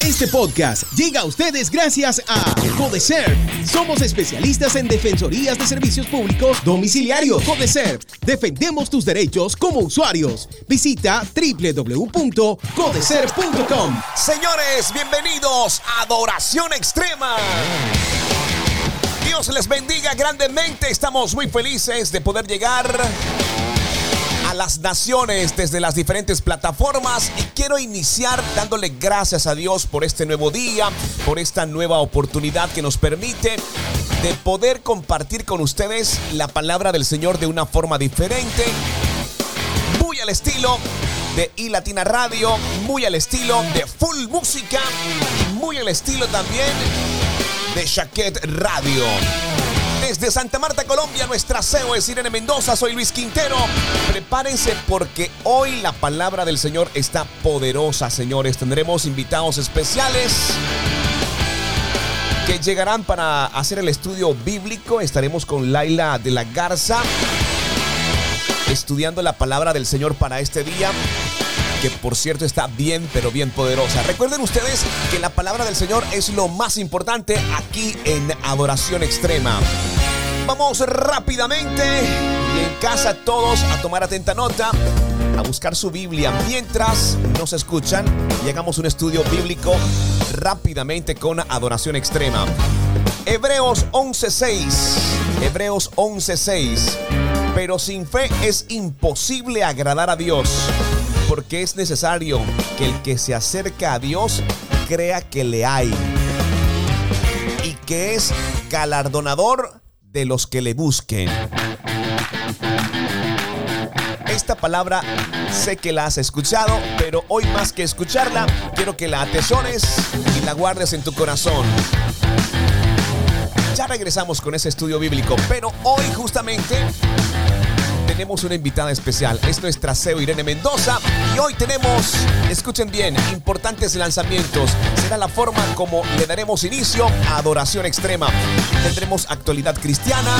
Este podcast llega a ustedes gracias a Codecer. Somos especialistas en defensorías de servicios públicos domiciliarios. Codecer, defendemos tus derechos como usuarios. Visita www.codecer.com. Señores, bienvenidos a Adoración Extrema. Dios les bendiga grandemente. Estamos muy felices de poder llegar las naciones desde las diferentes plataformas y quiero iniciar dándole gracias a Dios por este nuevo día, por esta nueva oportunidad que nos permite de poder compartir con ustedes la palabra del Señor de una forma diferente, muy al estilo de iLatina Radio, muy al estilo de Full Música y muy al estilo también de Shaquet Radio. Desde Santa Marta, Colombia, nuestra CEO es Irene Mendoza, soy Luis Quintero. Prepárense porque hoy la palabra del Señor está poderosa, señores. Tendremos invitados especiales que llegarán para hacer el estudio bíblico. Estaremos con Laila de la Garza estudiando la palabra del Señor para este día que por cierto está bien, pero bien poderosa. Recuerden ustedes que la palabra del Señor es lo más importante aquí en Adoración Extrema. Vamos rápidamente y en casa todos a tomar atenta nota, a buscar su Biblia mientras nos escuchan y hagamos un estudio bíblico rápidamente con Adoración Extrema. Hebreos 11:6. Hebreos 11:6. Pero sin fe es imposible agradar a Dios porque es necesario que el que se acerca a Dios crea que le hay y que es galardonador de los que le busquen. Esta palabra sé que la has escuchado, pero hoy más que escucharla, quiero que la atesores y la guardes en tu corazón. Ya regresamos con ese estudio bíblico, pero hoy justamente tenemos una invitada especial. Es nuestra CEO Irene Mendoza y hoy tenemos, escuchen bien, importantes lanzamientos. Será la forma como le daremos inicio a Adoración Extrema. Tendremos actualidad cristiana,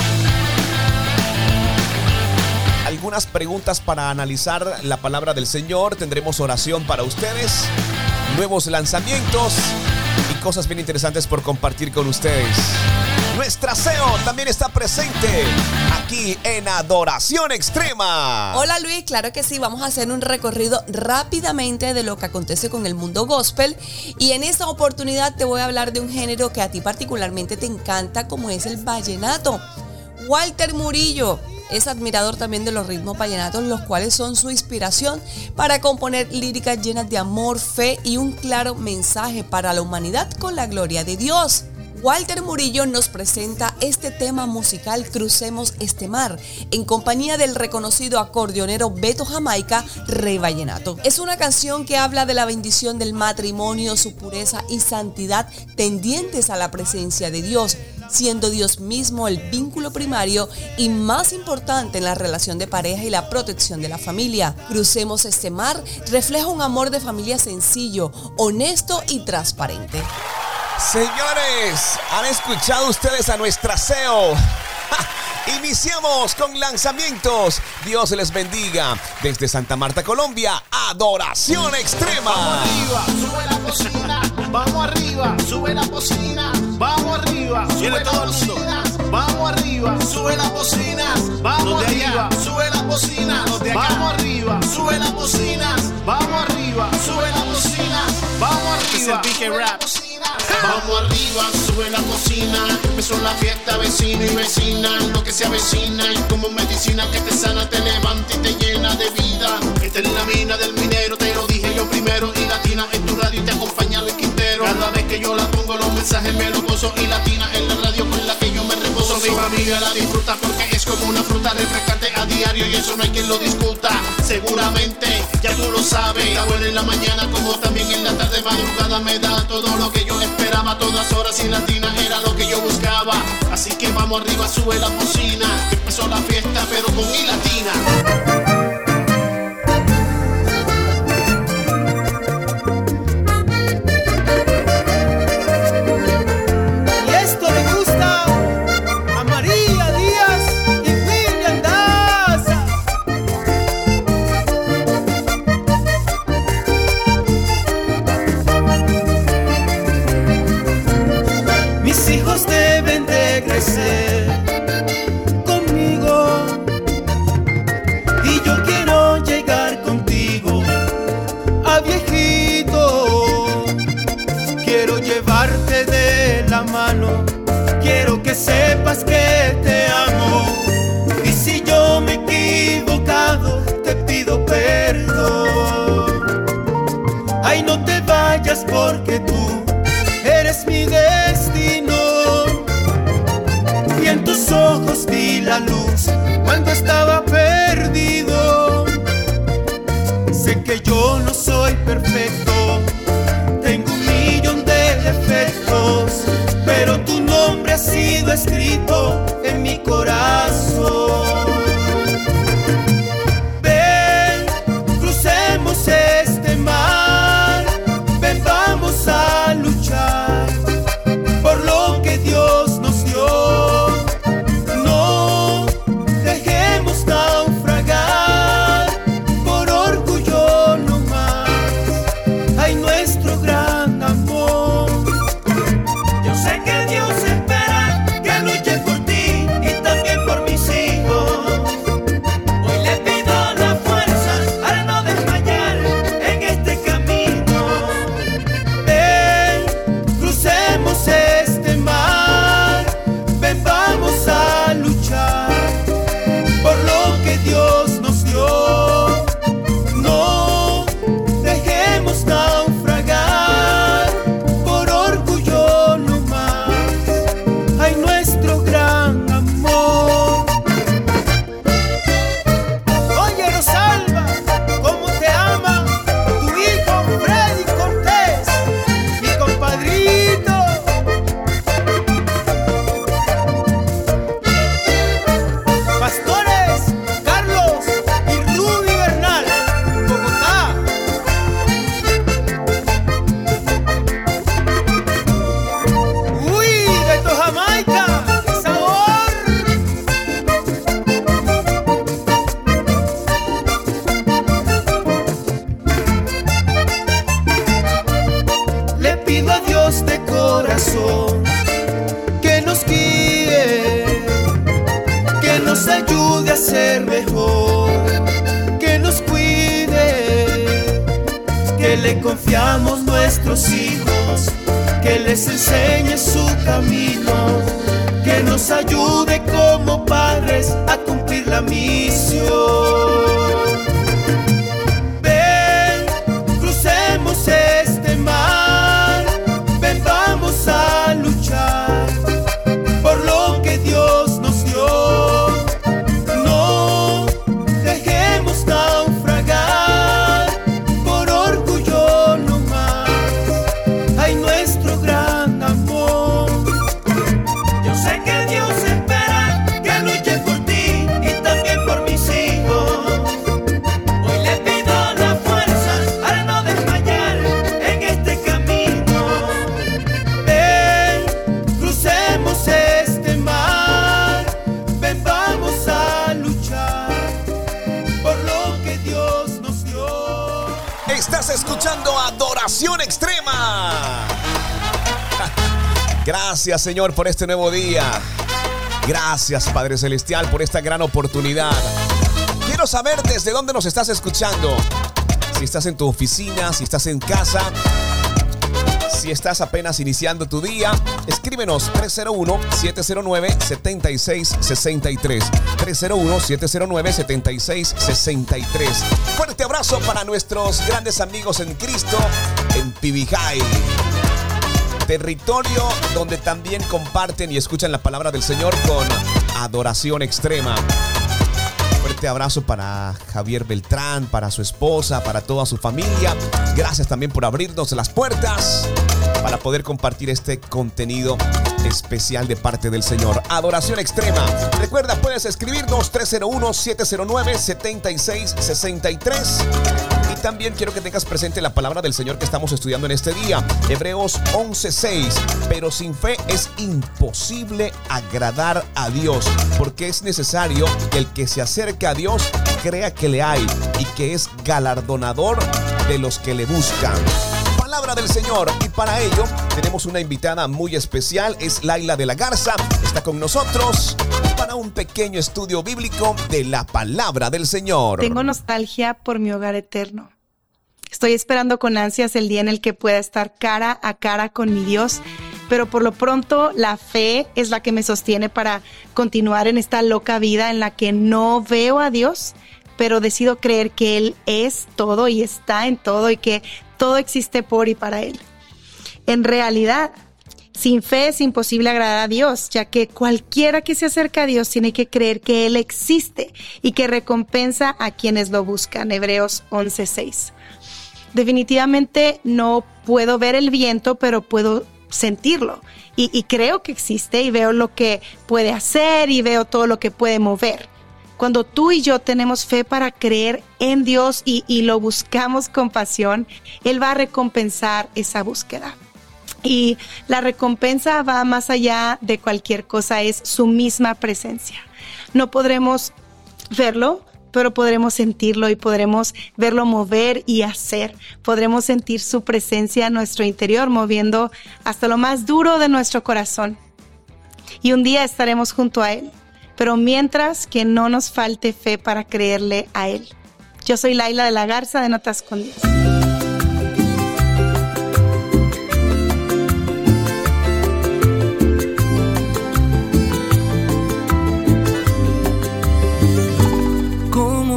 algunas preguntas para analizar la palabra del Señor, tendremos oración para ustedes, nuevos lanzamientos y cosas bien interesantes por compartir con ustedes. Nuestra CEO también está presente aquí en Adoración Extrema. Hola Luis, claro que sí, vamos a hacer un recorrido rápidamente de lo que acontece con el mundo gospel y en esta oportunidad te voy a hablar de un género que a ti particularmente te encanta como es el vallenato. Walter Murillo es admirador también de los ritmos vallenatos, los cuales son su inspiración para componer líricas llenas de amor, fe y un claro mensaje para la humanidad con la gloria de Dios. Walter Murillo nos presenta este tema musical Crucemos este mar en compañía del reconocido acordeonero Beto Jamaica, Rey Vallenato. Es una canción que habla de la bendición del matrimonio, su pureza y santidad tendientes a la presencia de Dios, siendo Dios mismo el vínculo primario y más importante en la relación de pareja y la protección de la familia. Crucemos este mar refleja un amor de familia sencillo, honesto y transparente. Señores, ¿han escuchado ustedes a nuestra CEO? Iniciamos con lanzamientos. Dios les bendiga. Desde Santa Marta, Colombia, Adoración Extrema. Vamos arriba, sube la cocina. Vamos arriba, sube la cocina. Vamos arriba, sube la cocina. Vamos arriba, sube la cocina. Vamos arriba, sube la cocina. Vamos arriba, sube la cocina. Vamos arriba, sube la cocina. Vamos arriba. Vamos arriba, sube la cocina. Empezó la fiesta, vecino y vecina. Lo que se avecina y como medicina que te sana, te levanta y te llena de vida. Esta es la mina del minero, te lo dije yo primero. Y latina en tu radio y te acompaña el Quintero. Cada vez que yo la pongo, los mensajes me los gozo. Y latina en la radio Mi familia la disfruta porque es como una fruta refrescante a diario y eso no hay quien lo discuta. Seguramente ya tú lo sabes. Está bueno en la mañana como también en la tarde madrugada me da todo lo que yo esperaba todas horas y latina era lo que yo buscaba. Así que vamos arriba, sube la cocina. Empezó la fiesta, pero con mi latina. Que sepas que te amo. Y si yo me he equivocado, te pido perdón. Ay, no te vayas porque tú Señor por este nuevo día. Gracias Padre Celestial por esta gran oportunidad. Quiero saber desde dónde nos estás escuchando. Si estás en tu oficina, si estás en casa, si estás apenas iniciando tu día, escríbenos 301-709-7663. 301-709-7663. Fuerte abrazo para nuestros grandes amigos en Cristo en Pibijay. Territorio donde también comparten y escuchan la palabra del Señor con adoración extrema. Fuerte abrazo para Javier Beltrán, para su esposa, para toda su familia. Gracias también por abrirnos las puertas para poder compartir este contenido especial de parte del Señor. Adoración extrema. Recuerda, puedes escribirnos 301-709-7663. También quiero que tengas presente la palabra del Señor que estamos estudiando en este día. Hebreos 11:6. Pero sin fe es imposible agradar a Dios, porque es necesario que el que se acerque a Dios crea que le hay y que es galardonador de los que le buscan palabra del Señor. Y para ello tenemos una invitada muy especial, es Laila de la Garza. Está con nosotros para un pequeño estudio bíblico de la palabra del Señor. Tengo nostalgia por mi hogar eterno. Estoy esperando con ansias el día en el que pueda estar cara a cara con mi Dios, pero por lo pronto la fe es la que me sostiene para continuar en esta loca vida en la que no veo a Dios, pero decido creer que Él es todo y está en todo y que todo existe por y para Él. En realidad, sin fe es imposible agradar a Dios, ya que cualquiera que se acerca a Dios tiene que creer que Él existe y que recompensa a quienes lo buscan. Hebreos 11:6. Definitivamente no puedo ver el viento, pero puedo sentirlo. Y, y, creo que existe y veo lo que puede hacer y veo todo lo que puede mover. Cuando tú y yo tenemos fe para creer en Dios y, lo buscamos con pasión, Él va a recompensar esa búsqueda. Y la recompensa va más allá de cualquier cosa, es su misma presencia. No podremos verlo, pero podremos sentirlo y podremos verlo mover y hacer. Podremos sentir su presencia en nuestro interior, moviendo hasta lo más duro de nuestro corazón. Y un día estaremos junto a Él, pero mientras que no nos falte fe para creerle a Él. Yo soy Laila de la Garza de Notas con Dios.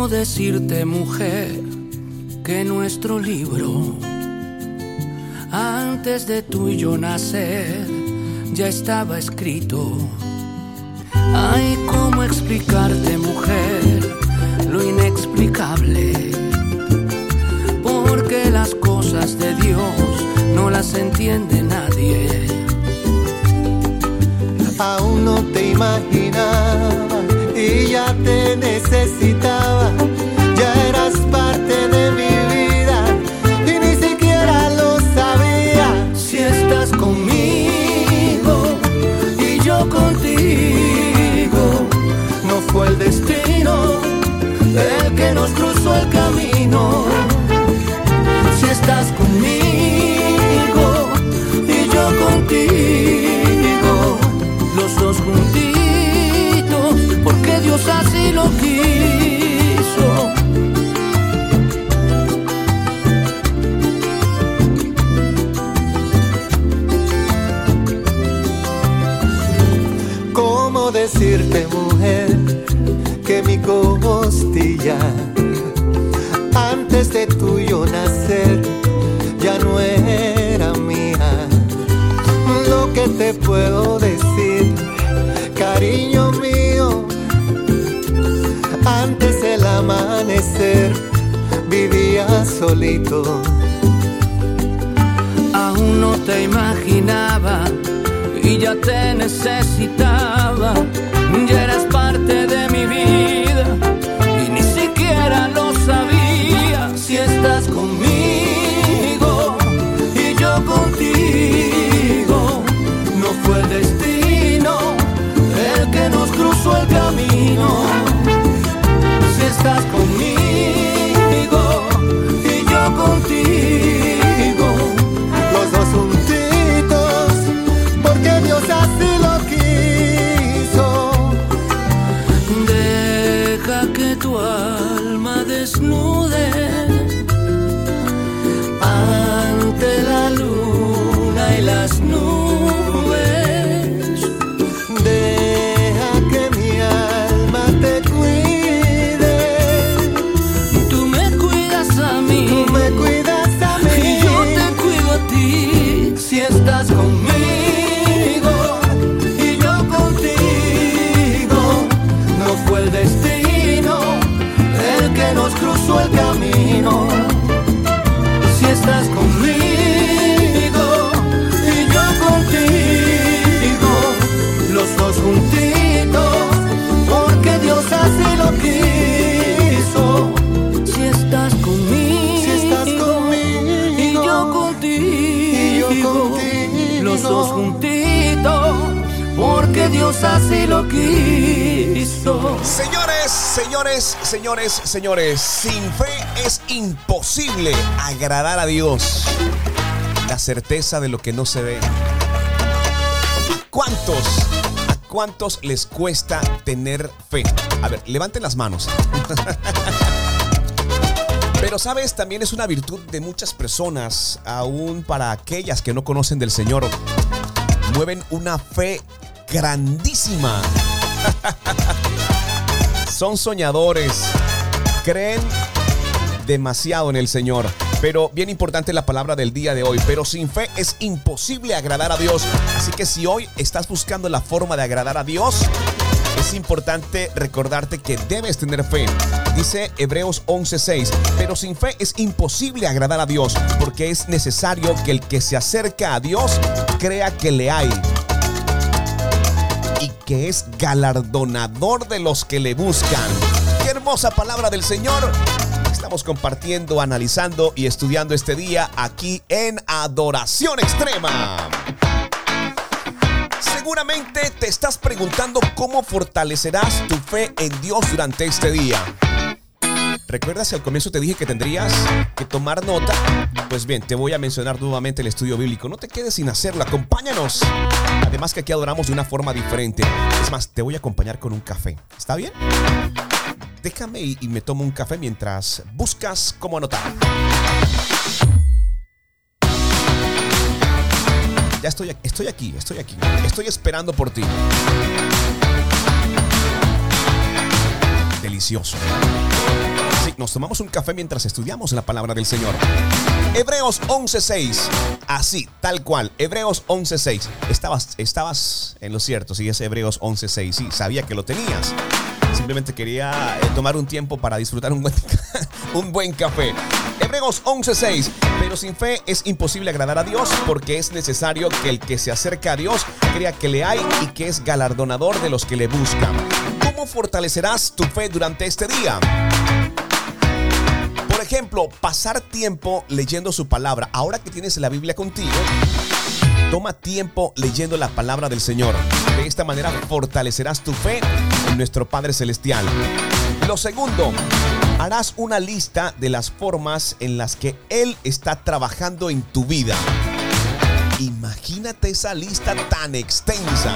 decirte, mujer, que nuestro libro, antes de tú y yo nacer, ya estaba escrito. Ay, cómo explicarte, mujer, lo inexplicable. Porque las cosas de Dios no las entiende nadie. Aún no te imaginaba y ya te necesitaba. Así lo quiso. ¿Cómo decirte, mujer, que mi costilla, antes de tuyo nacer, ya no era mía? Lo que te puedo decir, cariño amanecer vivía solito. Aún no te imaginaba y ya te necesitaba. Ya eras parte de mi estás conmigo y yo contigo, Dios así lo quiso. Señores, señores, señores, señores, sin fe es imposible agradar a Dios. La certeza de lo que no se ve. ¿A cuántos, a cuántos les cuesta tener fe? A ver, levanten las manos. Pero sabes, también es una virtud de muchas personas, aún para aquellas que no conocen del Señor. Mueven una fe grandísima. Son soñadores. Creen demasiado en el Señor. Pero bien importante la palabra del día de hoy. Pero sin fe es imposible agradar a Dios. Así que si hoy estás buscando la forma de agradar a Dios, es importante recordarte que debes tener fe. Dice Hebreos 11:6, pero sin fe es imposible agradar a Dios, porque es necesario que el que se acerca a Dios crea que le hay que es galardonador de los que le buscan. Qué hermosa palabra del Señor. Estamos compartiendo, analizando y estudiando este día aquí en Adoración Extrema. Seguramente te estás preguntando cómo fortalecerás tu fe en Dios durante este día. ¿Recuerdas que al comienzo te dije que tendrías que tomar nota? Pues bien, te voy a mencionar nuevamente el estudio bíblico. No te quedes sin hacerlo, acompáñanos. Además que aquí adoramos de una forma diferente. Es más, te voy a acompañar con un café. ¿Está bien? Déjame y, y me tomo un café mientras buscas cómo anotar. Ya estoy, estoy aquí, estoy aquí. Estoy esperando por ti. Delicioso. Sí, nos tomamos un café mientras estudiamos la palabra del Señor. Hebreos 11:6. Así, tal cual. Hebreos 11:6. Estabas, estabas en lo cierto, sí, es Hebreos 11:6. Sí, sabía que lo tenías. Simplemente quería eh, tomar un tiempo para disfrutar un buen, un buen café. Hebreos 11:6. Pero sin fe es imposible agradar a Dios porque es necesario que el que se acerca a Dios crea que le hay y que es galardonador de los que le buscan. ¿Cómo fortalecerás tu fe durante este día? Por ejemplo, pasar tiempo leyendo su palabra. Ahora que tienes la Biblia contigo, toma tiempo leyendo la palabra del Señor. De esta manera fortalecerás tu fe en nuestro Padre Celestial. Lo segundo, harás una lista de las formas en las que Él está trabajando en tu vida. Imagínate esa lista tan extensa.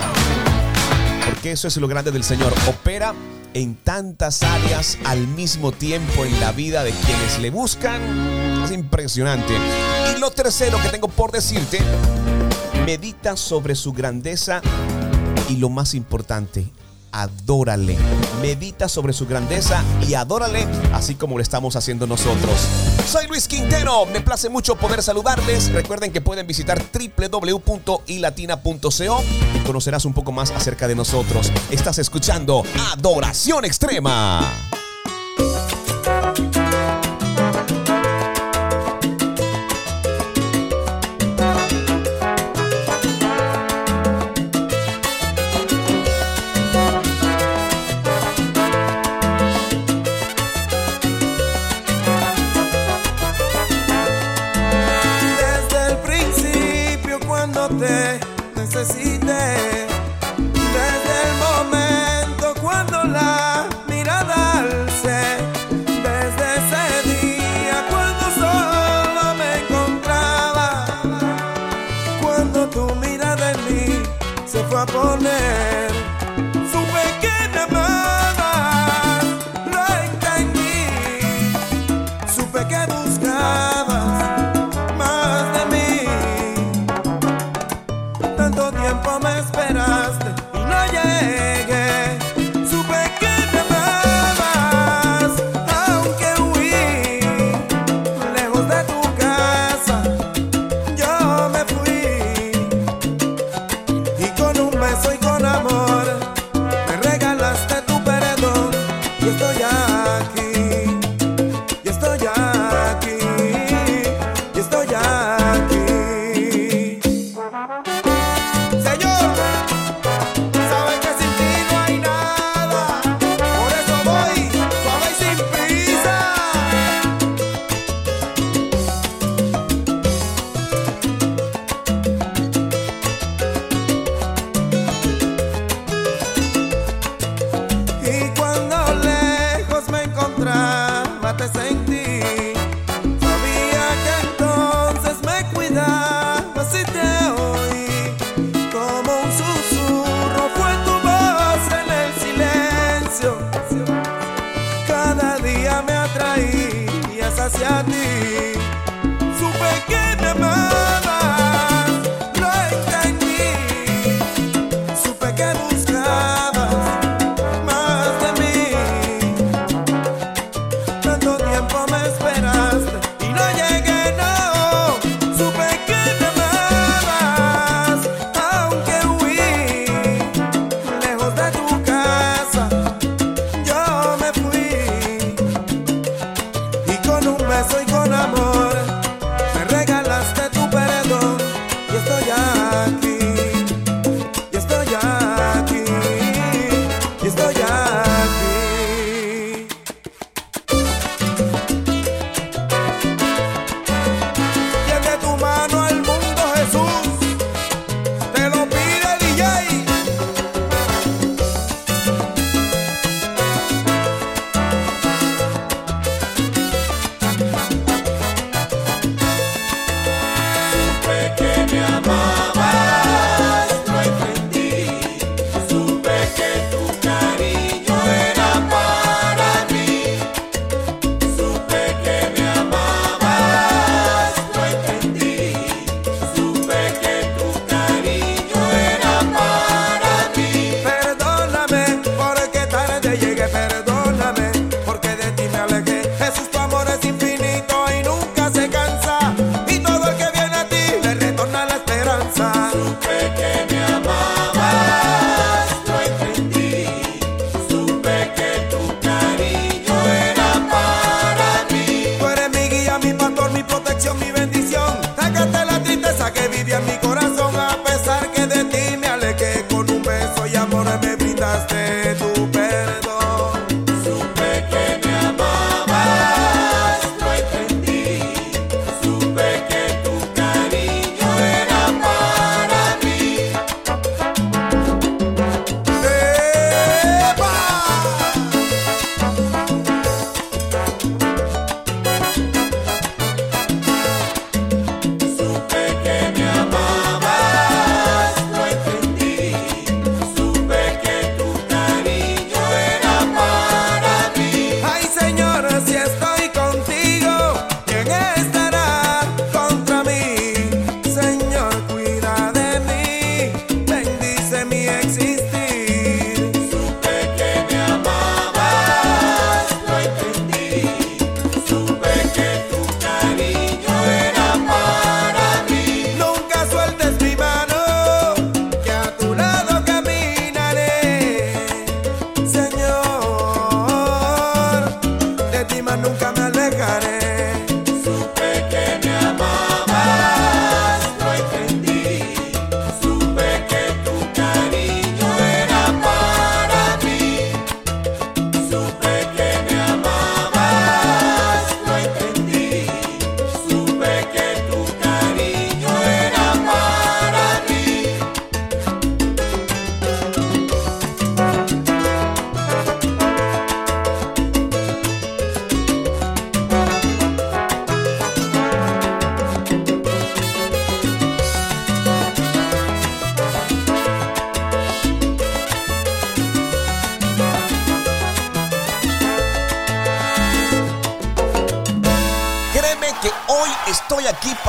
Porque eso es lo grande del Señor. Opera en tantas áreas al mismo tiempo en la vida de quienes le buscan. Es impresionante. Y lo tercero que tengo por decirte, medita sobre su grandeza y lo más importante, adórale. Medita sobre su grandeza y adórale así como lo estamos haciendo nosotros. Soy Luis Quintero, me place mucho poder saludarles. Recuerden que pueden visitar www.ilatina.co y conocerás un poco más acerca de nosotros. Estás escuchando Adoración Extrema. Y cuando lejos me encontraba te sentí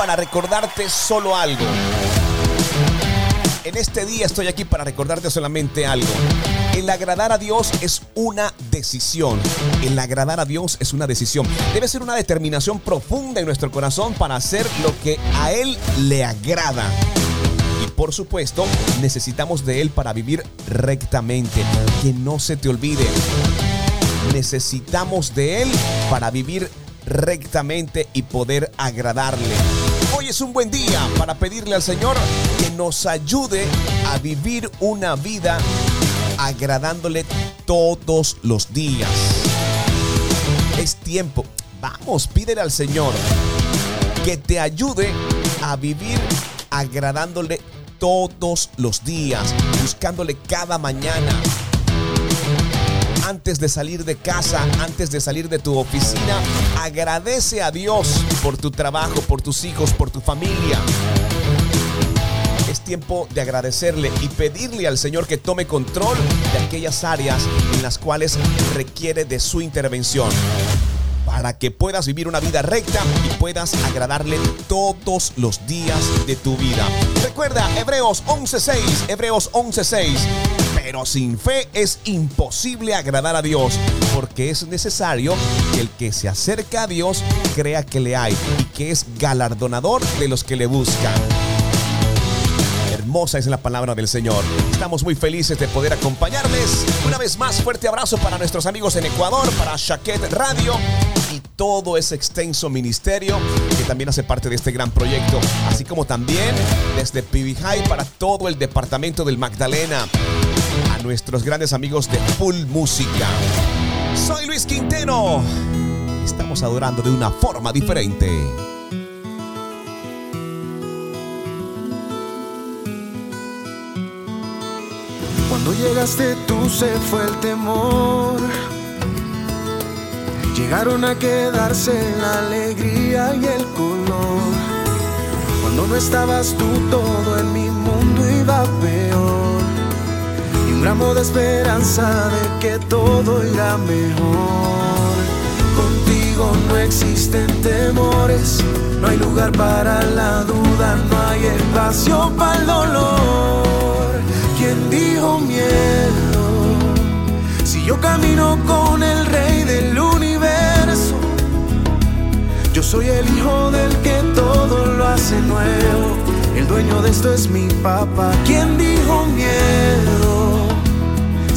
para recordarte solo algo. En este día estoy aquí para recordarte solamente algo. El agradar a Dios es una decisión. El agradar a Dios es una decisión. Debe ser una determinación profunda en nuestro corazón para hacer lo que a Él le agrada. Y por supuesto, necesitamos de Él para vivir rectamente. Que no se te olvide. Necesitamos de Él para vivir rectamente y poder agradarle. Es un buen día para pedirle al Señor que nos ayude a vivir una vida agradándole todos los días. Es tiempo. Vamos, pídele al Señor que te ayude a vivir agradándole todos los días, buscándole cada mañana. Antes de salir de casa, antes de salir de tu oficina, agradece a Dios por tu trabajo, por tus hijos, por tu familia. Es tiempo de agradecerle y pedirle al Señor que tome control de aquellas áreas en las cuales requiere de su intervención para que puedas vivir una vida recta y puedas agradarle todos los días de tu vida. Recuerda Hebreos 11:6, Hebreos 11:6. Pero sin fe es imposible agradar a Dios, porque es necesario que el que se acerca a Dios crea que le hay y que es galardonador de los que le buscan hermosa es la palabra del Señor. Estamos muy felices de poder acompañarles. Una vez más, fuerte abrazo para nuestros amigos en Ecuador, para Shaquet Radio y todo ese extenso ministerio que también hace parte de este gran proyecto, así como también desde PBHI para todo el departamento del Magdalena, nuestros grandes amigos de Full Música. Soy Luis Quintero. Estamos adorando de una forma diferente. Cuando llegaste tú se fue el temor. Llegaron a quedarse la alegría y el color. Cuando no estabas tú todo en mi mundo iba peor. Un gramo de esperanza de que todo irá mejor. Contigo no existen temores, no hay lugar para la duda, no hay espacio para el dolor. ¿Quién dijo miedo? Si yo camino con el rey del universo, yo soy el hijo del que todo lo hace nuevo. El dueño de esto es mi papá. ¿Quién dijo miedo?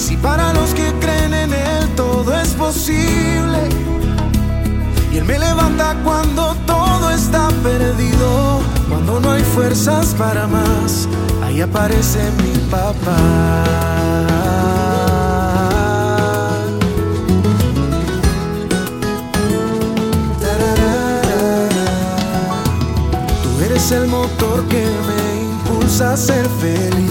Si para los que creen en él todo es posible. Y él me levanta cuando todo está perdido, cuando no hay fuerzas para más. Ahí aparece mi papá. Tú eres el motor que me impulsa a ser feliz.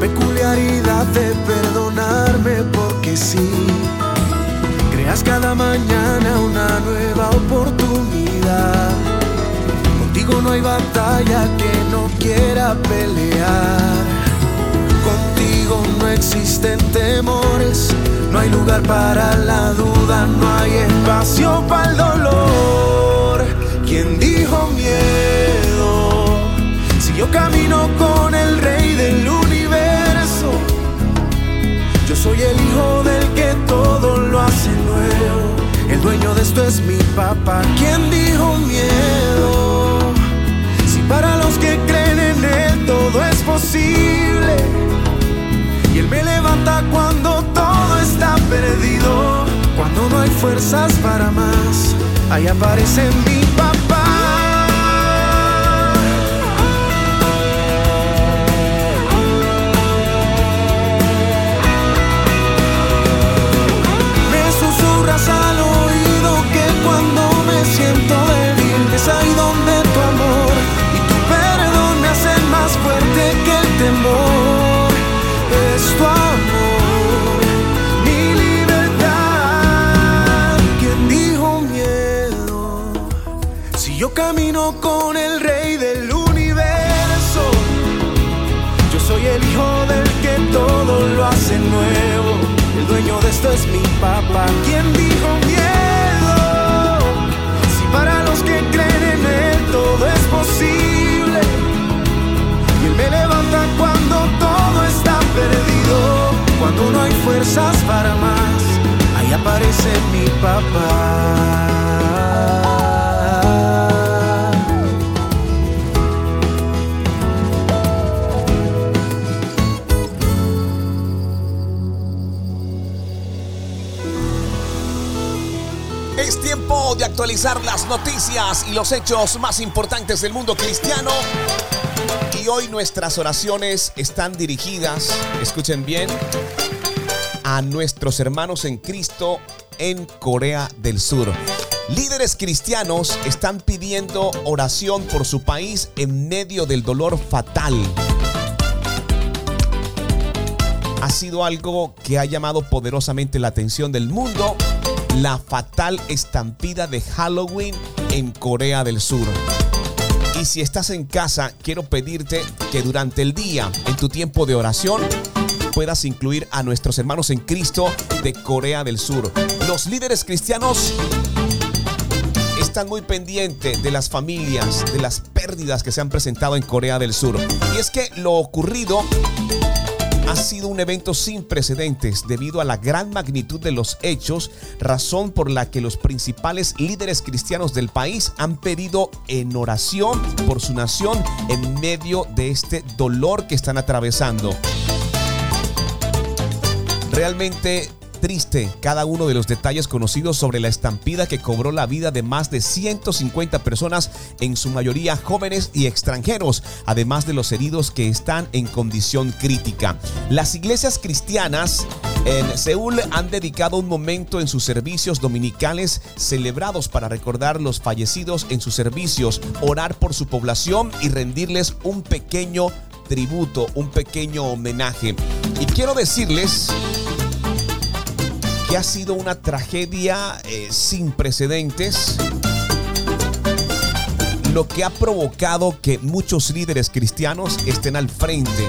Peculiaridad de perdonarme porque sí. Creas cada mañana una nueva oportunidad. Contigo no hay batalla que no quiera pelear. Contigo no existen temores, no hay lugar para la duda, no hay espacio para el dolor. ¿Quién dijo miedo? Si yo camino con el rey del yo soy el hijo del que todo lo hace nuevo. El dueño de esto es mi papá. ¿Quién dijo miedo? Si para los que creen en él todo es posible. Y él me levanta cuando todo está perdido. Cuando no hay fuerzas para más, ahí aparece mi Es mi papá. ¿Quién dijo miedo? Si para los que creen en Él todo es posible. Y Él me levanta cuando todo está perdido. Cuando no hay fuerzas para más, ahí aparece mi papá. Las noticias y los hechos más importantes del mundo cristiano. Y hoy nuestras oraciones están dirigidas, escuchen bien, a nuestros hermanos en Cristo en Corea del Sur. Líderes cristianos están pidiendo oración por su país en medio del dolor fatal. Ha sido algo que ha llamado poderosamente la atención del mundo, la fatal estampida de Halloween en Corea del Sur. Y si estás en casa, quiero pedirte que durante el día, en tu tiempo de oración, puedas incluir a nuestros hermanos en Cristo de Corea del Sur. Los líderes cristianos están muy pendientes de las familias, de las pérdidas que se han presentado en Corea del Sur. Y es que lo ocurrido ha sido un evento sin precedentes debido a la gran magnitud de los hechos, razón por la que los principales líderes cristianos del país han pedido en oración por su nación en medio de este dolor que están atravesando. Realmente triste cada uno de los detalles conocidos sobre la estampida que cobró la vida de más de 150 personas, en su mayoría jóvenes y extranjeros, además de los heridos que están en condición crítica. Las iglesias cristianas en Seúl han dedicado un momento en sus servicios dominicales celebrados para recordar los fallecidos en sus servicios, orar por su población y rendirles un pequeño tributo, un pequeño homenaje. Y quiero decirles que ha sido una tragedia eh, sin precedentes, lo que ha provocado que muchos líderes cristianos estén al frente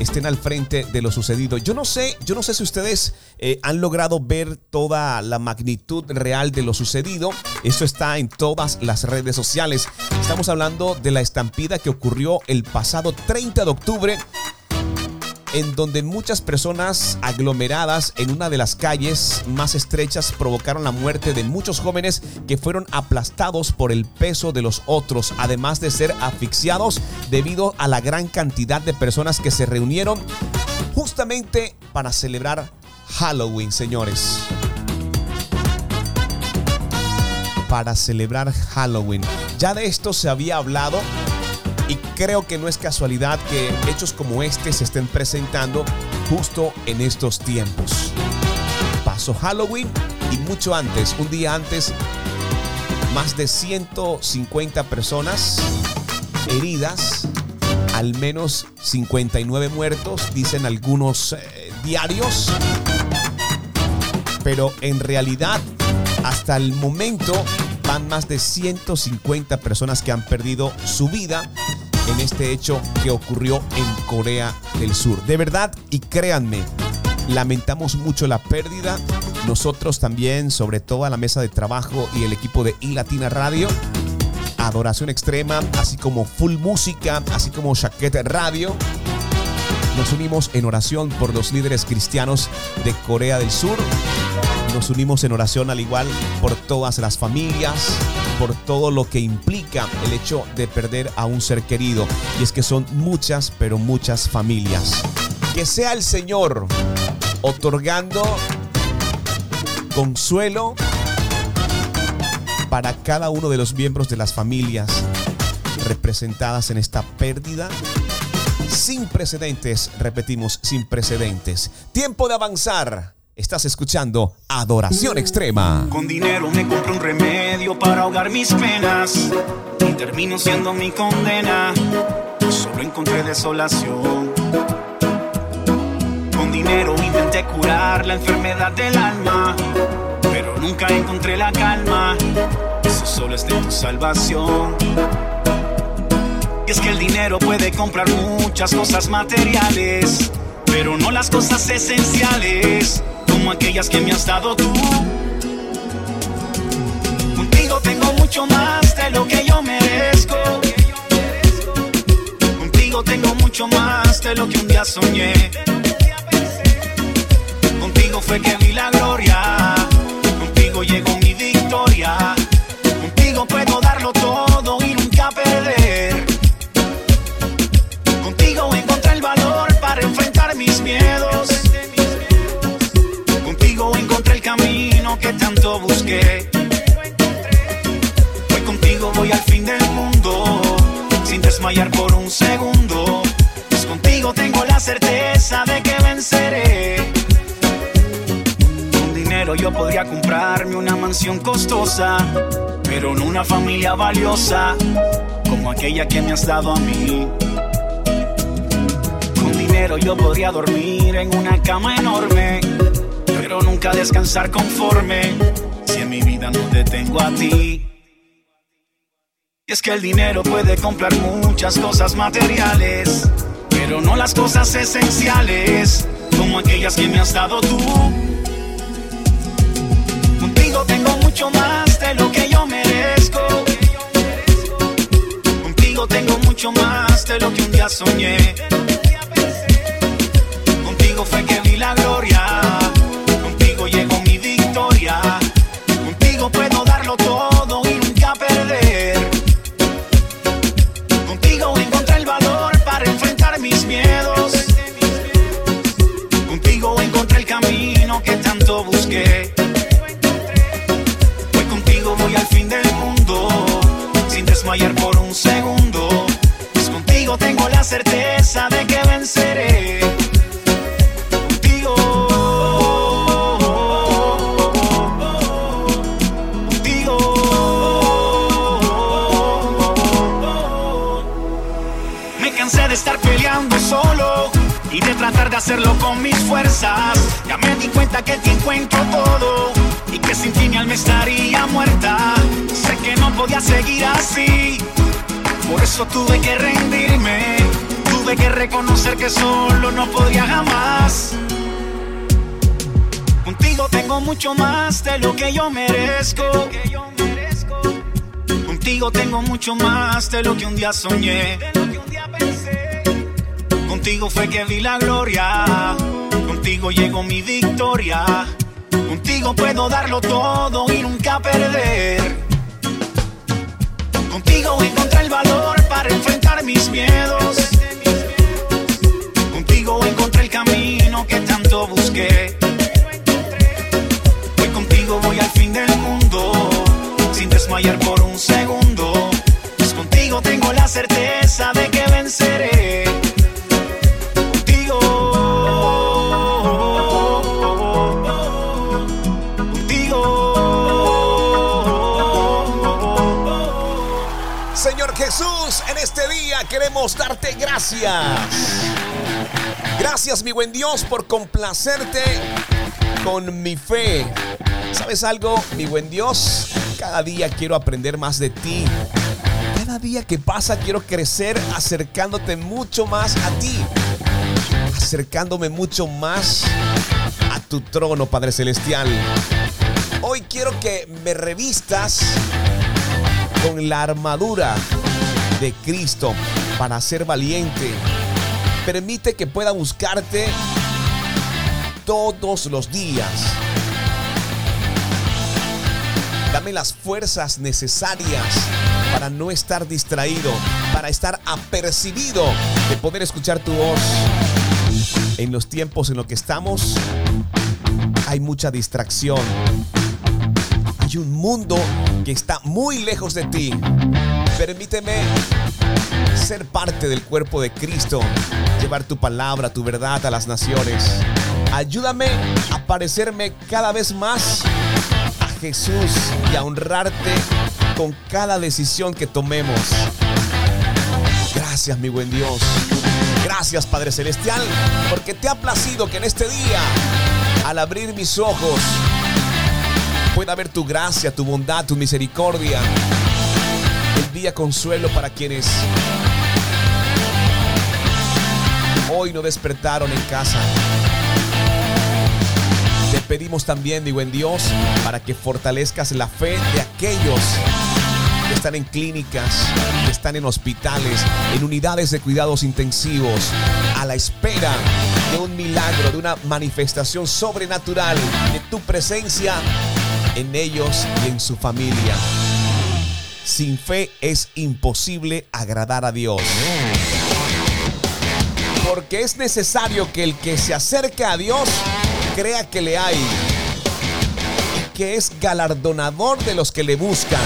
estén al frente de lo sucedido. Yo no sé, yo no sé si ustedes eh, han logrado ver toda la magnitud real de lo sucedido. Eso está en todas las redes sociales. Estamos hablando de la estampida que ocurrió el pasado 30 de octubre en donde muchas personas aglomeradas en una de las calles más estrechas provocaron la muerte de muchos jóvenes que fueron aplastados por el peso de los otros, además de ser asfixiados debido a la gran cantidad de personas que se reunieron justamente para celebrar Halloween, señores. Para celebrar Halloween. Ya de esto se había hablado y creo que no es casualidad que hechos como este se estén presentando justo en estos tiempos. Pasó Halloween y mucho antes, un día antes, más de 150 personas heridas, al menos 59 muertos, dicen algunos eh, diarios. Pero en realidad, hasta el momento, van más de 150 personas que han perdido su vida en este hecho que ocurrió en Corea del Sur. De verdad, y créanme, lamentamos mucho la pérdida. Nosotros también, sobre todo a la mesa de trabajo y el equipo de iLatina Radio, Adoración Extrema, así como Full Música, así como Chaquete Radio. Nos unimos en oración por los líderes cristianos de Corea del Sur. Nos unimos en oración al igual por todas las familias, por todo lo que implica el hecho de perder a un ser querido. Y es que son muchas, pero muchas familias. Que sea el Señor otorgando consuelo para cada uno de los miembros de las familias representadas en esta pérdida sin precedentes, repetimos, sin precedentes. Tiempo de avanzar. Estás escuchando Adoración Extrema. Con dinero me compro un remedio para ahogar mis penas y termino siendo mi condena. Solo encontré desolación. Con dinero intenté curar la enfermedad del alma, pero nunca encontré la calma. Eso solo es de tu salvación. Y es que el dinero puede comprar muchas cosas materiales, pero no las cosas esenciales, como aquellas que me has dado tú. Contigo tengo mucho más de lo que yo merezco. Contigo tengo mucho más de lo que un día soñé. fue que vi la gloria. Contigo llegó mi victoria. Por un segundo. Pues contigo tengo la certeza de que venceré. Con dinero yo podría comprarme una mansión costosa, pero no una familia valiosa como aquella que me has dado a mí. Con dinero yo podría dormir en una cama enorme, pero nunca descansar conforme si en mi vida no te tengo a ti. Es que el dinero puede comprar muchas cosas materiales, pero no las cosas esenciales, como aquellas que me has dado tú. Contigo tengo mucho más de lo que yo merezco. Contigo tengo mucho más de lo que un día soñé. De hacerlo con mis fuerzas. Ya me di cuenta que te encuentro todo y que sin ti mi alma estaría muerta. Sé que no podía seguir así, por eso tuve que rendirme. Tuve que reconocer que solo no podría jamás. Contigo tengo mucho más de lo que yo merezco. Contigo tengo mucho más de lo que un día soñé. Contigo fue que vi la gloria. Contigo llegó mi victoria. Contigo puedo darlo todo y nunca perder. Contigo encontré el valor para enfrentar mis miedos. Contigo encontré el camino que tanto busqué. Hoy contigo voy al fin del mundo, sin desmayar por un segundo. Pues contigo tengo la certeza de que venceré. Darte gracias. Gracias, mi buen Dios, por complacerte con mi fe. ¿Sabes algo, mi buen Dios? Cada día quiero aprender más de ti. Cada día que pasa quiero crecer acercándote mucho más a ti. Acercándome mucho más a tu trono, Padre Celestial. Hoy quiero que me revistas con la armadura de Cristo para ser valiente. Permite que pueda buscarte todos los días. Dame las fuerzas necesarias para no estar distraído, para estar apercibido de poder escuchar tu voz. En los tiempos en los que estamos hay mucha distracción. Hay un mundo que está muy lejos de ti. Permíteme ser parte del cuerpo de Cristo, llevar tu palabra, tu verdad a las naciones. Ayúdame a parecerme cada vez más a Jesús y a honrarte con cada decisión que tomemos. Gracias, mi buen Dios. Gracias, Padre Celestial, porque te ha placido que en este día, al abrir mis ojos, pueda ver tu gracia, tu bondad, tu misericordia. Consuelo para quienes hoy no despertaron en casa. Te pedimos también, mi buen Dios, para que fortalezcas la fe de aquellos que están en clínicas, que están en hospitales, en unidades de cuidados intensivos, a la espera de un milagro, de una manifestación sobrenatural de tu presencia en ellos y en su familia. Sin fe es imposible agradar a Dios. Porque es necesario que el que se acerca a Dios crea que le hay y que es galardonador de los que le buscan.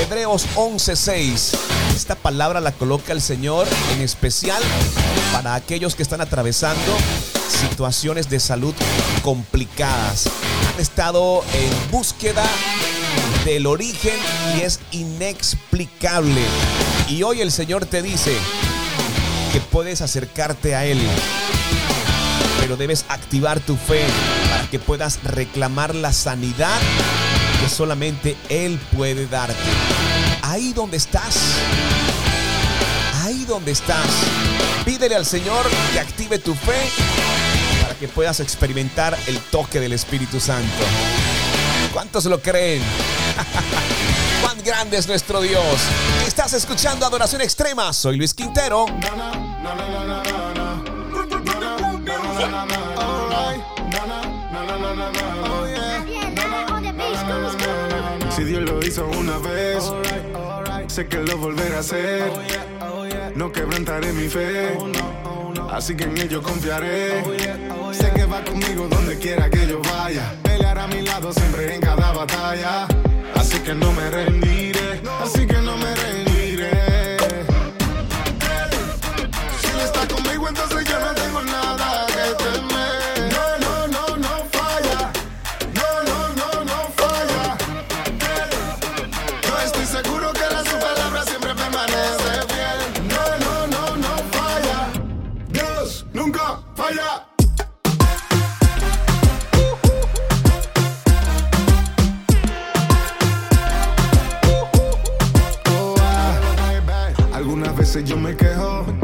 Hebreos 11:6. Esta palabra la coloca el Señor en especial para aquellos que están atravesando situaciones de salud complicadas. Han estado en búsqueda del origen y es inexplicable. Y hoy el Señor te dice que puedes acercarte a Él, pero debes activar tu fe para que puedas reclamar la sanidad que solamente Él puede darte. Ahí donde estás, ahí donde estás, pídele al Señor que active tu fe para que puedas experimentar el toque del Espíritu Santo. ¿Cuántos lo creen? ¡Cuán grande es nuestro Dios! Estás escuchando Adoración Extrema. Soy Luis Quintero. Si Dios lo hizo una vez, sé que lo volverá a hacer. No quebrantaré mi fe, así que en ello confiaré. Sé que va conmigo donde quiera que yo vaya. Pelear a mi lado siempre en cada batalla. Así que no me rendiré, así que no me rendiré. Veces yo me quejo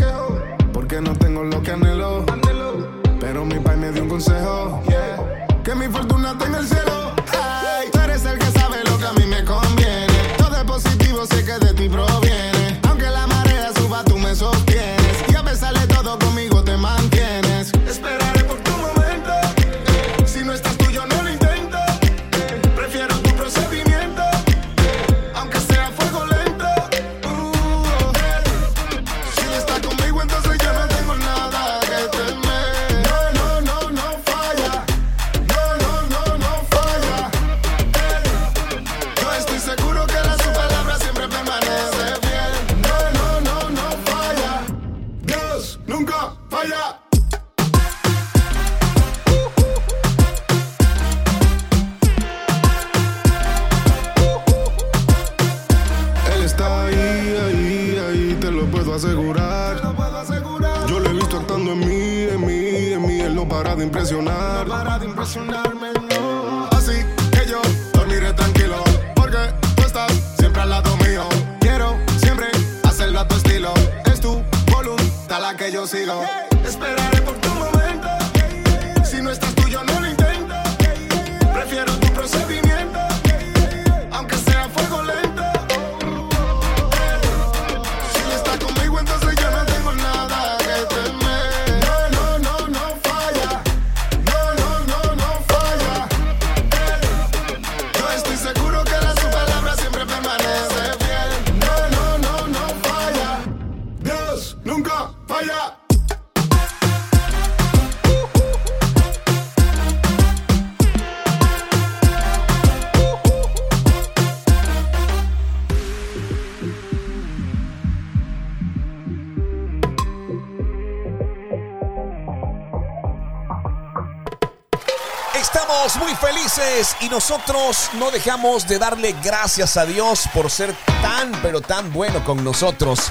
Muy felices y nosotros no dejamos de darle gracias a Dios por ser tan pero tan bueno con nosotros.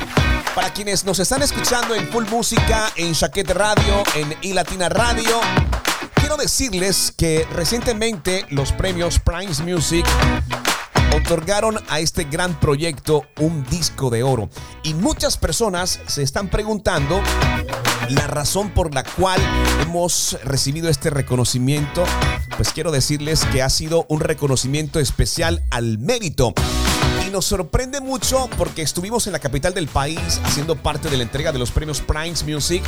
Para quienes nos están escuchando en Full Música, en Chaquete Radio, en iLatina Radio, quiero decirles que recientemente los premios Primes Music otorgaron a este gran proyecto un disco de oro. Y muchas personas se están preguntando la razón por la cual hemos recibido este reconocimiento. Pues quiero decirles que ha sido un reconocimiento especial al mérito. Y nos sorprende mucho porque estuvimos en la capital del país haciendo parte de la entrega de los premios Primes Music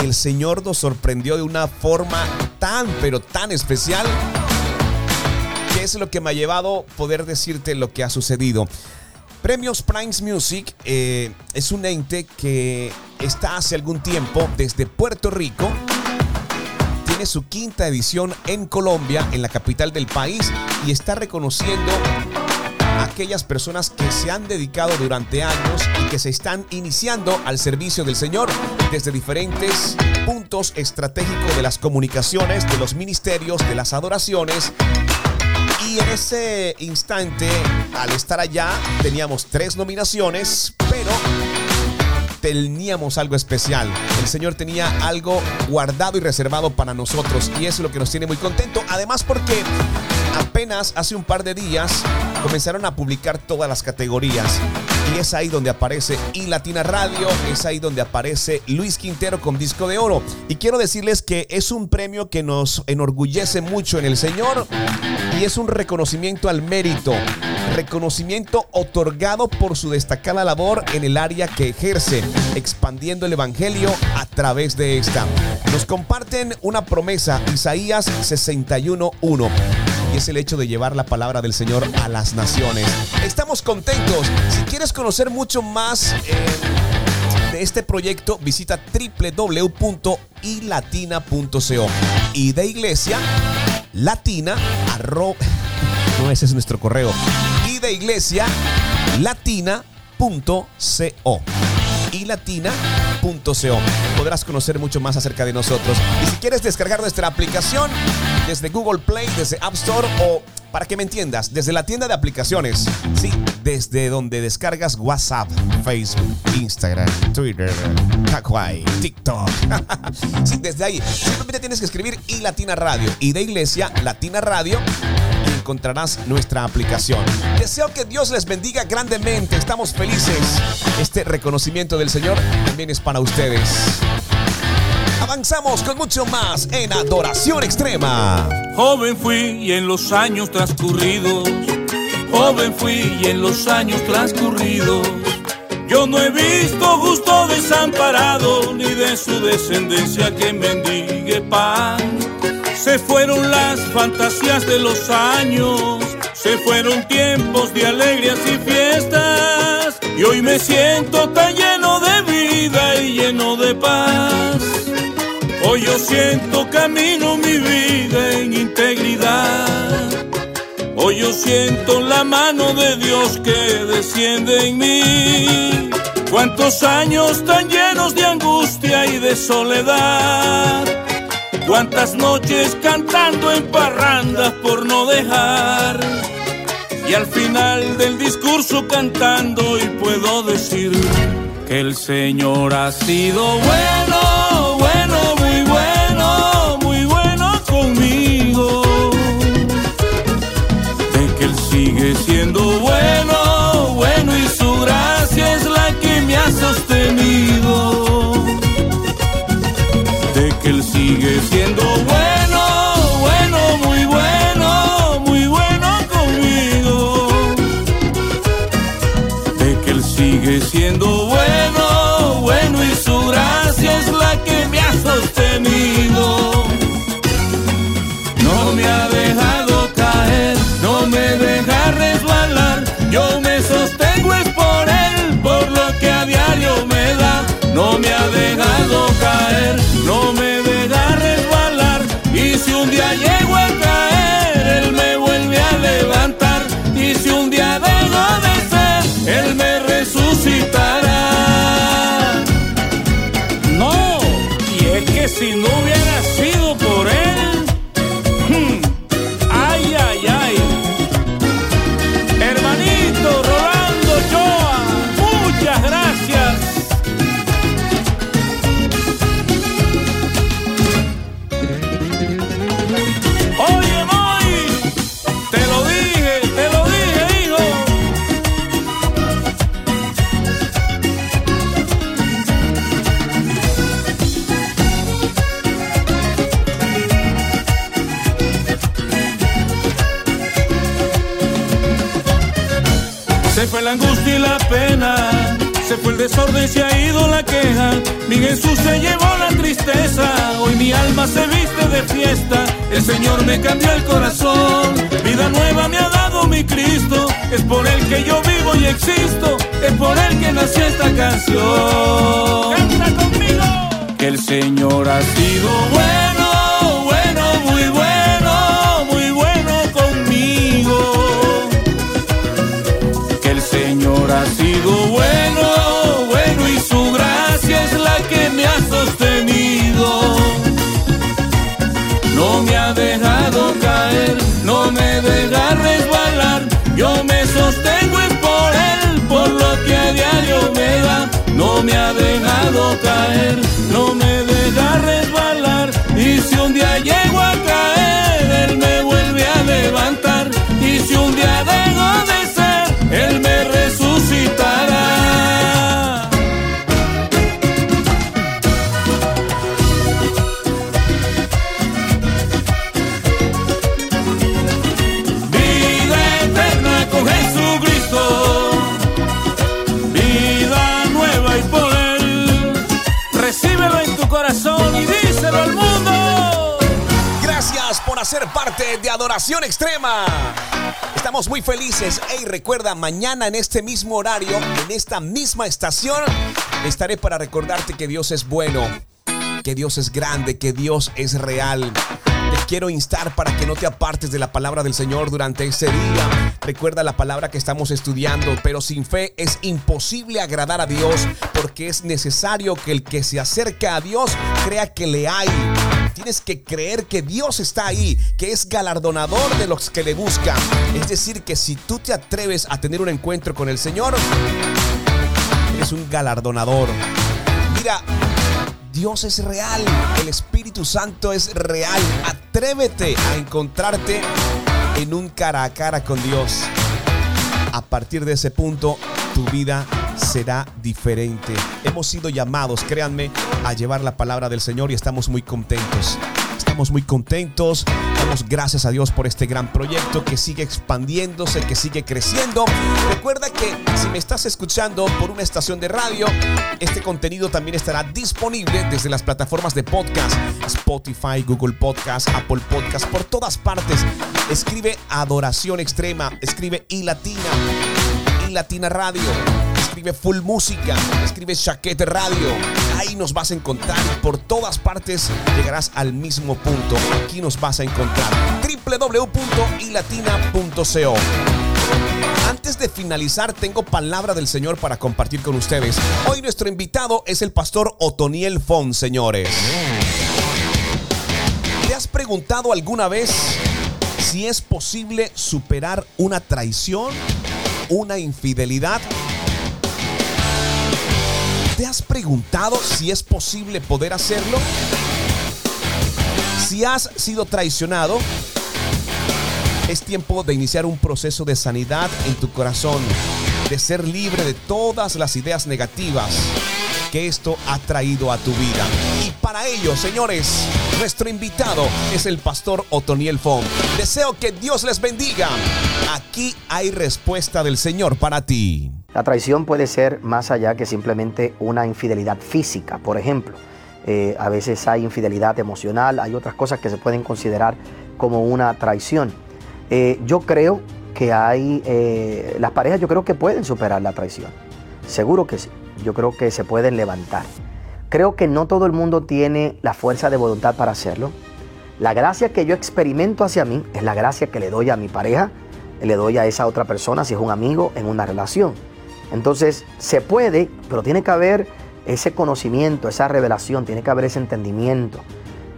y el Señor nos sorprendió de una forma tan, pero tan especial es lo que me ha llevado poder decirte lo que ha sucedido. Premios Primes Music eh, es un ente que está hace algún tiempo desde Puerto Rico. Tiene su quinta edición en Colombia, en la capital del país, y está reconociendo a aquellas personas que se han dedicado durante años y que se están iniciando al servicio del Señor desde diferentes puntos estratégicos de las comunicaciones, de los ministerios, de las adoraciones y en ese instante, al estar allá, teníamos tres nominaciones, pero teníamos algo especial. El Señor tenía algo guardado y reservado para nosotros y eso es lo que nos tiene muy contento. Además porque apenas hace un par de días comenzaron a publicar todas las categorías y es ahí donde aparece y Latina Radio, es ahí donde aparece Luis Quintero con disco de oro. Y quiero decirles que es un premio que nos enorgullece mucho en el Señor y es un reconocimiento al mérito, reconocimiento otorgado por su destacada labor en el área que ejerce, expandiendo el Evangelio a través de esta. Nos comparten una promesa, Isaías 61.1 es el hecho de llevar la palabra del Señor a las naciones. Estamos contentos. Si quieres conocer mucho más eh, de este proyecto, visita www.ilatina.co y de iglesia latina no ese es nuestro correo y de iglesia latina.co y latina.co. Podrás conocer mucho más acerca de nosotros. Y si quieres descargar nuestra aplicación desde Google Play, desde App Store o para que me entiendas, desde la tienda de aplicaciones. Sí, desde donde descargas WhatsApp, Facebook, Instagram, Twitter, Kawaii, TikTok. sí, desde ahí. Simplemente tienes que escribir y Latina Radio y de Iglesia Latina Radio encontrarás nuestra aplicación. Deseo que Dios les bendiga grandemente. Estamos felices. Este reconocimiento del Señor también es para ustedes. Avanzamos con mucho más en Adoración Extrema. Joven fui y en los años transcurridos, joven fui y en los años transcurridos, yo no he visto justo desamparado ni de su descendencia que mendigue pan. Se fueron las fantasías de los años, se fueron tiempos de alegrías y fiestas, y hoy me siento tan lleno de vida y lleno de paz. Hoy yo siento camino mi vida en integridad. Hoy yo siento la mano de Dios que desciende en mí. Cuántos años tan llenos de angustia y de soledad. Cuántas noches cantando en parrandas por no dejar. Y al final del discurso cantando y puedo decir que el Señor ha sido bueno, pena. Se fue el desorden, se ha ido la queja. Mi Jesús se llevó la tristeza. Hoy mi alma se viste de fiesta. El Señor me cambió el corazón. Vida nueva me ha dado mi Cristo. Es por Él que yo vivo y existo. Es por Él que nació esta canción. Canta conmigo. Que el Señor ha sido bueno, caer, Adoración Extrema. Estamos muy felices. Hey, recuerda, mañana en este mismo horario, en esta misma estación, estaré para recordarte que Dios es bueno, que Dios es grande, que Dios es real. Te quiero instar para que no te apartes de la palabra del Señor durante ese día. Recuerda la palabra que estamos estudiando, pero sin fe es imposible agradar a Dios porque es necesario que el que se acerca a Dios crea que le hay. Tienes que creer que Dios está ahí, que es galardonador de los que le buscan. Es decir, que si tú te atreves a tener un encuentro con el Señor, eres un galardonador. Mira, Dios es real, el Espíritu Santo es real. Atrévete a encontrarte en un cara a cara con Dios. A partir de ese punto, tu vida será diferente. Hemos sido llamados, créanme, a llevar la palabra del Señor y estamos muy contentos. Estamos muy contentos. Damos gracias a Dios por este gran proyecto que sigue expandiéndose, que sigue creciendo. Recuerda que si me estás escuchando por una estación de radio, este contenido también estará disponible desde las plataformas de podcast, Spotify, Google Podcast, Apple Podcast, por todas partes. Escribe Adoración Extrema, escribe y Latina, y Latina Radio escribe Full Música, escribe Chaquete Radio. Ahí nos vas a encontrar por todas partes llegarás al mismo punto. Aquí nos vas a encontrar. www.ilatina.co. Antes de finalizar, tengo palabra del Señor para compartir con ustedes. Hoy nuestro invitado es el pastor Otoniel Fon, señores. ¿Te has preguntado alguna vez si es posible superar una traición, una infidelidad? ¿Te has preguntado si es posible poder hacerlo? Si has sido traicionado, es tiempo de iniciar un proceso de sanidad en tu corazón, de ser libre de todas las ideas negativas que esto ha traído a tu vida. Y para ello, señores, nuestro invitado es el pastor Otoniel Fon. Deseo que Dios les bendiga. Aquí hay respuesta del Señor para ti. La traición puede ser más allá que simplemente una infidelidad física, por ejemplo. Eh, a veces hay infidelidad emocional, hay otras cosas que se pueden considerar como una traición. Eh, yo creo que hay, eh, las parejas yo creo que pueden superar la traición. Seguro que sí. Yo creo que se pueden levantar. Creo que no todo el mundo tiene la fuerza de voluntad para hacerlo. La gracia que yo experimento hacia mí es la gracia que le doy a mi pareja, le doy a esa otra persona, si es un amigo, en una relación. Entonces, se puede, pero tiene que haber ese conocimiento, esa revelación, tiene que haber ese entendimiento.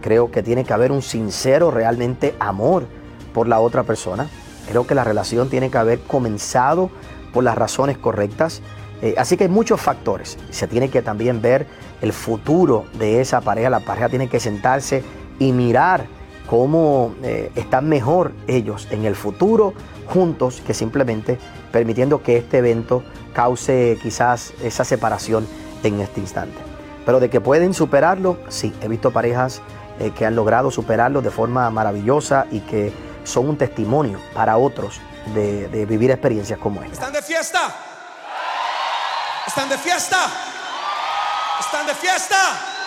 Creo que tiene que haber un sincero realmente amor por la otra persona. Creo que la relación tiene que haber comenzado por las razones correctas. Eh, así que hay muchos factores. Se tiene que también ver el futuro de esa pareja. La pareja tiene que sentarse y mirar cómo eh, están mejor ellos en el futuro juntos que simplemente permitiendo que este evento cause quizás esa separación en este instante. Pero de que pueden superarlo, sí, he visto parejas eh, que han logrado superarlo de forma maravillosa y que son un testimonio para otros de, de vivir experiencias como esta. ¿Están de fiesta? ¿Están de fiesta? ¿Están de fiesta?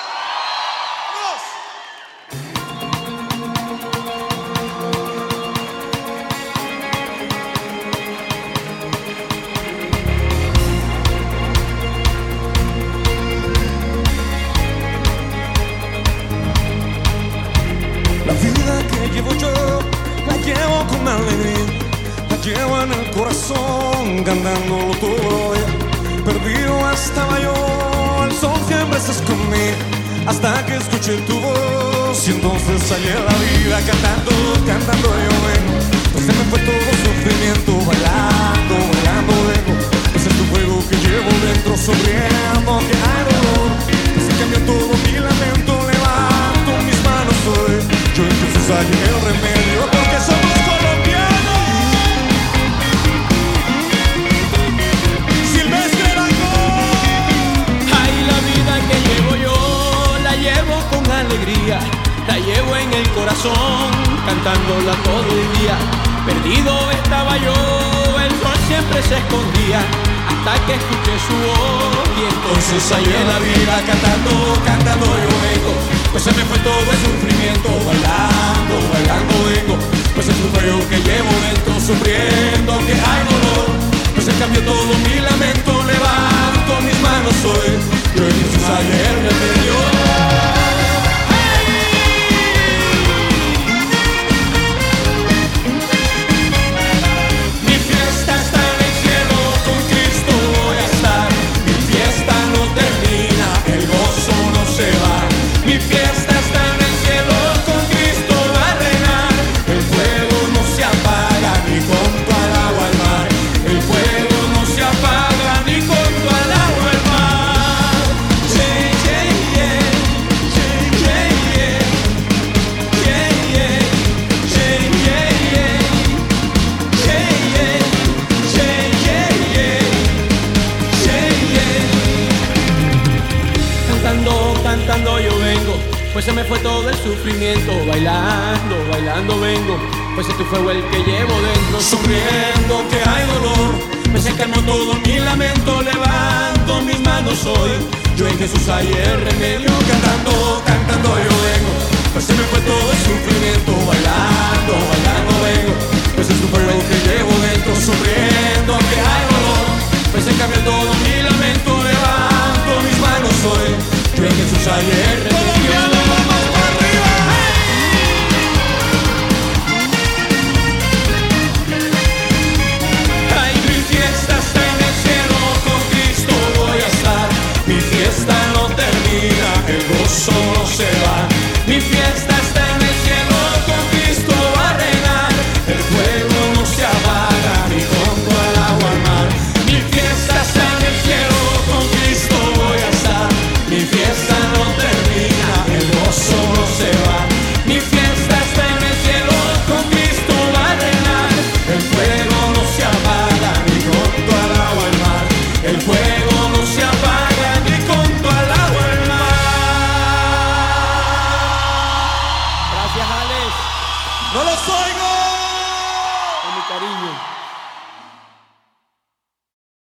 El remedio. Cantando,